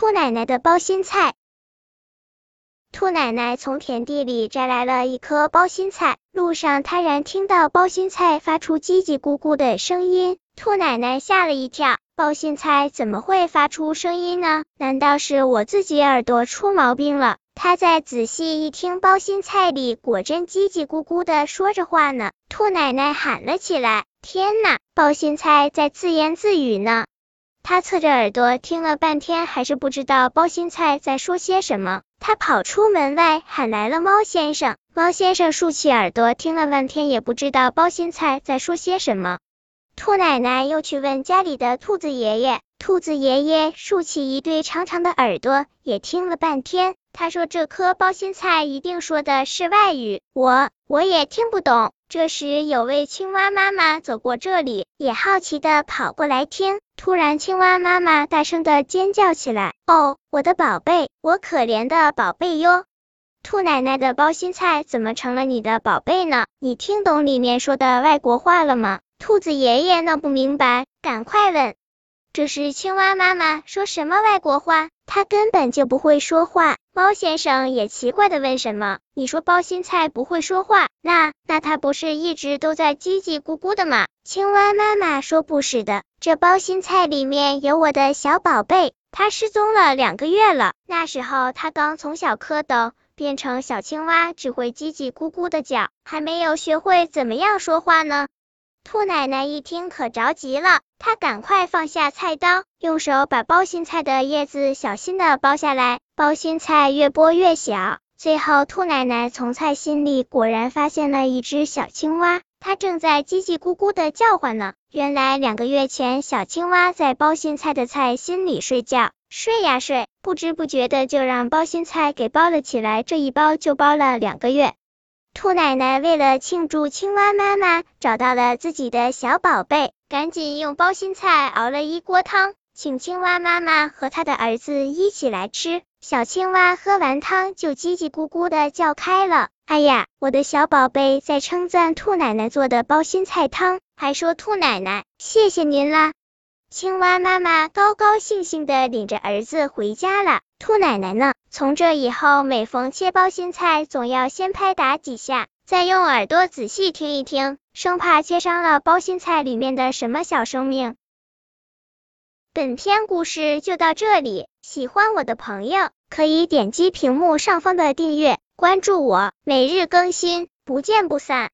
兔奶奶的包心菜。兔奶奶从田地里摘来了一颗包心菜，路上突然听到包心菜发出叽叽咕咕的声音，兔奶奶吓了一跳。包心菜怎么会发出声音呢？难道是我自己耳朵出毛病了？她再仔细一听，包心菜里果真叽叽咕咕的说着话呢。兔奶奶喊了起来：“天呐，包心菜在自言自语呢！”他侧着耳朵听了半天，还是不知道包心菜在说些什么。他跑出门外，喊来了猫先生。猫先生竖起耳朵听了半天，也不知道包心菜在说些什么。兔奶奶又去问家里的兔子爷爷，兔子爷爷竖起一对长长的耳朵，也听了半天。他说：“这颗包心菜一定说的是外语，我我也听不懂。”这时，有位青蛙妈妈走过这里，也好奇的跑过来听。突然，青蛙妈妈大声的尖叫起来：“哦，我的宝贝，我可怜的宝贝哟！兔奶奶的包心菜怎么成了你的宝贝呢？你听懂里面说的外国话了吗？”兔子爷爷闹不明白，赶快问：“这是青蛙妈妈说什么外国话？他根本就不会说话。”猫先生也奇怪的问：“什么？你说包心菜不会说话？那那它不是一直都在叽叽咕咕的吗？”青蛙妈妈说：“不是的，这包心菜里面有我的小宝贝，它失踪了两个月了。那时候它刚从小蝌蚪变成小青蛙，只会叽叽咕咕的叫，还没有学会怎么样说话呢。”兔奶奶一听可着急了，她赶快放下菜刀，用手把包心菜的叶子小心的剥下来。包心菜越剥越小，最后兔奶奶从菜心里果然发现了一只小青蛙，它正在叽叽咕咕的叫唤呢。原来两个月前，小青蛙在包心菜的菜心里睡觉，睡呀睡，不知不觉的就让包心菜给包了起来，这一包就包了两个月。兔奶奶为了庆祝青蛙妈妈找到了自己的小宝贝，赶紧用包心菜熬了一锅汤，请青蛙妈妈和他的儿子一起来吃。小青蛙喝完汤就叽叽咕咕的叫开了。哎呀，我的小宝贝在称赞兔奶奶做的包心菜汤，还说兔奶奶谢谢您啦。青蛙妈妈高高兴兴的领着儿子回家了。兔奶奶呢？从这以后，每逢切包心菜，总要先拍打几下，再用耳朵仔细听一听，生怕切伤了包心菜里面的什么小生命。本篇故事就到这里，喜欢我的朋友可以点击屏幕上方的订阅，关注我，每日更新，不见不散。